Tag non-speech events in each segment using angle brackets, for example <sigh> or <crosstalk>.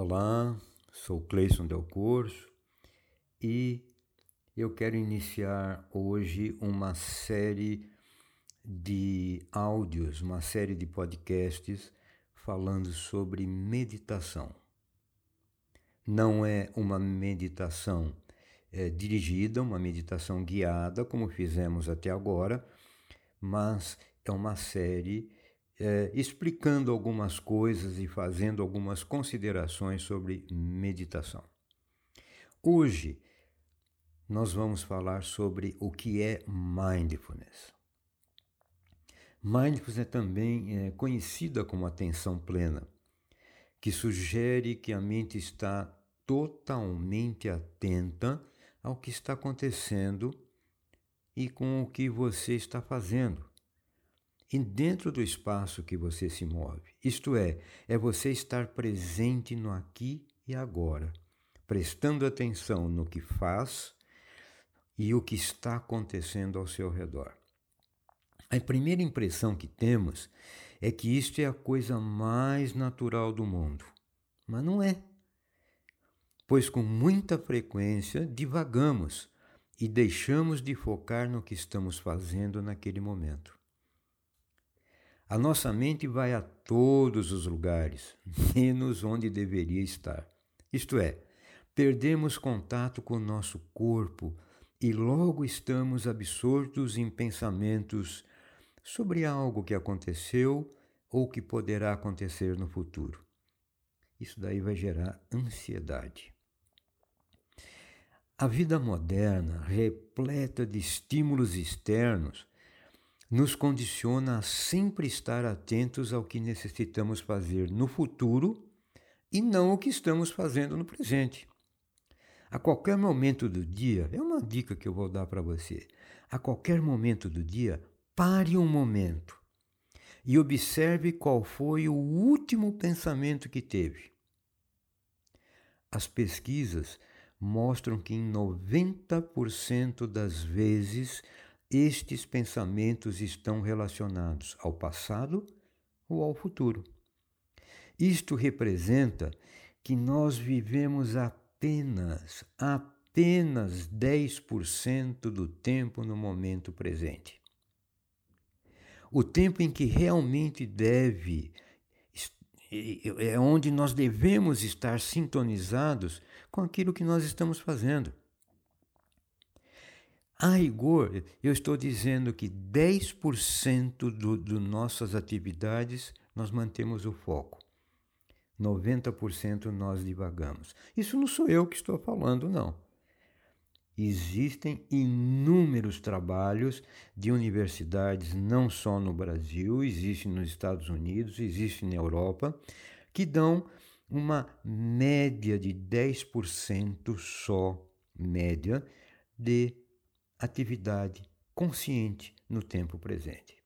Olá, sou Cleison Del Corso e eu quero iniciar hoje uma série de áudios, uma série de podcasts falando sobre meditação. Não é uma meditação é, dirigida, uma meditação guiada, como fizemos até agora, mas é uma série é, explicando algumas coisas e fazendo algumas considerações sobre meditação. Hoje nós vamos falar sobre o que é mindfulness. Mindfulness é também é, conhecida como atenção plena, que sugere que a mente está totalmente atenta ao que está acontecendo e com o que você está fazendo e dentro do espaço que você se move. Isto é, é você estar presente no aqui e agora, prestando atenção no que faz e o que está acontecendo ao seu redor. A primeira impressão que temos é que isto é a coisa mais natural do mundo, mas não é. Pois com muita frequência divagamos e deixamos de focar no que estamos fazendo naquele momento. A nossa mente vai a todos os lugares, <laughs> menos onde deveria estar. Isto é, perdemos contato com o nosso corpo e logo estamos absortos em pensamentos sobre algo que aconteceu ou que poderá acontecer no futuro. Isso daí vai gerar ansiedade. A vida moderna, repleta de estímulos externos, nos condiciona a sempre estar atentos ao que necessitamos fazer no futuro e não o que estamos fazendo no presente. A qualquer momento do dia, é uma dica que eu vou dar para você. A qualquer momento do dia, pare um momento e observe qual foi o último pensamento que teve. As pesquisas mostram que em 90% das vezes estes pensamentos estão relacionados ao passado ou ao futuro. Isto representa que nós vivemos apenas, apenas 10% do tempo no momento presente. O tempo em que realmente deve, é onde nós devemos estar sintonizados com aquilo que nós estamos fazendo. A rigor, eu estou dizendo que 10% do, do nossas atividades nós mantemos o foco. 90% nós divagamos. Isso não sou eu que estou falando, não. Existem inúmeros trabalhos de universidades, não só no Brasil, existem nos Estados Unidos, existem na Europa, que dão uma média de 10% só, média, de atividade consciente no tempo presente.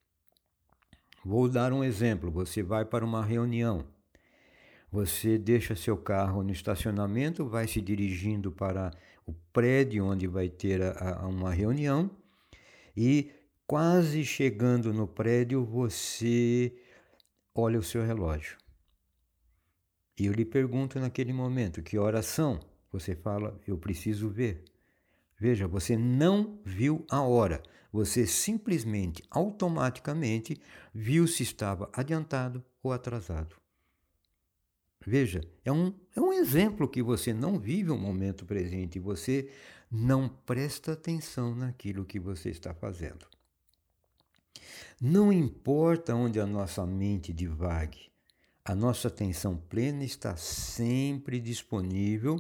Vou dar um exemplo: você vai para uma reunião, você deixa seu carro no estacionamento, vai se dirigindo para o prédio onde vai ter a, a uma reunião e quase chegando no prédio você olha o seu relógio. E eu lhe pergunto naquele momento: que horas são? Você fala: eu preciso ver. Veja, você não viu a hora, você simplesmente, automaticamente, viu se estava adiantado ou atrasado. Veja, é um, é um exemplo que você não vive o momento presente, você não presta atenção naquilo que você está fazendo. Não importa onde a nossa mente divague, a nossa atenção plena está sempre disponível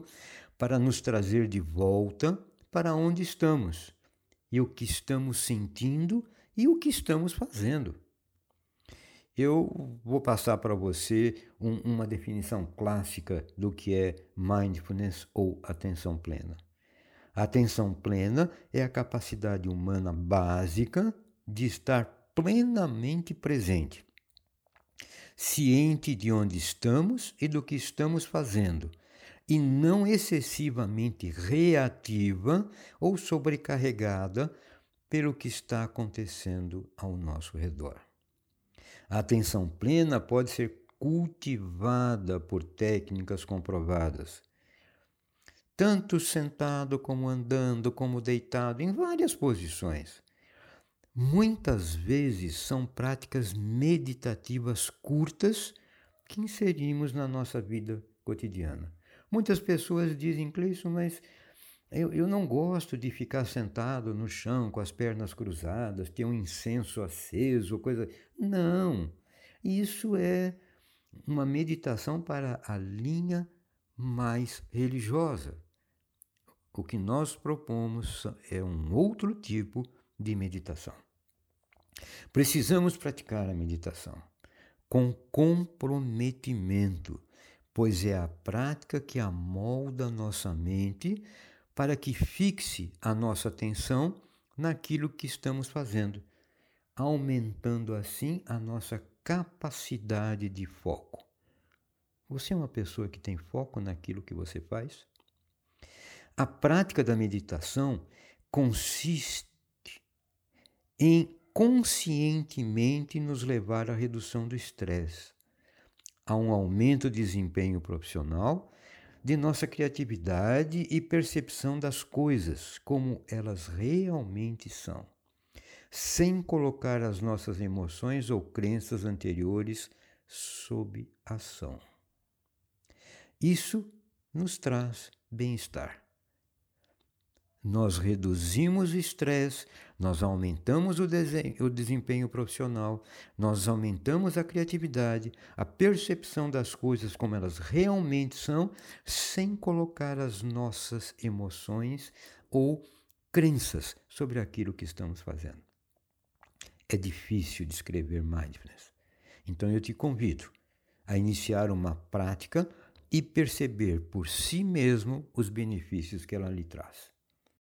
para nos trazer de volta para onde estamos e o que estamos sentindo e o que estamos fazendo. Eu vou passar para você um, uma definição clássica do que é mindfulness ou atenção plena. A atenção plena é a capacidade humana básica de estar plenamente presente, ciente de onde estamos e do que estamos fazendo e não excessivamente reativa ou sobrecarregada pelo que está acontecendo ao nosso redor. A atenção plena pode ser cultivada por técnicas comprovadas. Tanto sentado como andando, como deitado, em várias posições. Muitas vezes são práticas meditativas curtas que inserimos na nossa vida cotidiana. Muitas pessoas dizem, Cleison, mas eu, eu não gosto de ficar sentado no chão com as pernas cruzadas, ter um incenso aceso, coisa. Não! Isso é uma meditação para a linha mais religiosa. O que nós propomos é um outro tipo de meditação. Precisamos praticar a meditação com comprometimento, pois é a prática que amolda nossa mente para que fixe a nossa atenção naquilo que estamos fazendo, aumentando assim a nossa capacidade de foco. Você é uma pessoa que tem foco naquilo que você faz? A prática da meditação consiste em conscientemente nos levar à redução do estresse, a um aumento do desempenho profissional, de nossa criatividade e percepção das coisas como elas realmente são sem colocar as nossas emoções ou crenças anteriores sob ação. Isso nos traz bem-estar. Nós reduzimos o estresse, nós aumentamos o, o, desempenho profissional, nós aumentamos a criatividade, a percepção das coisas como elas realmente são, sem colocar as nossas emoções ou crenças sobre aquilo que estamos fazendo é difícil descrever mindfulness. Então eu te convido a iniciar uma prática e perceber por si mesmo os benefícios que ela lhe traz.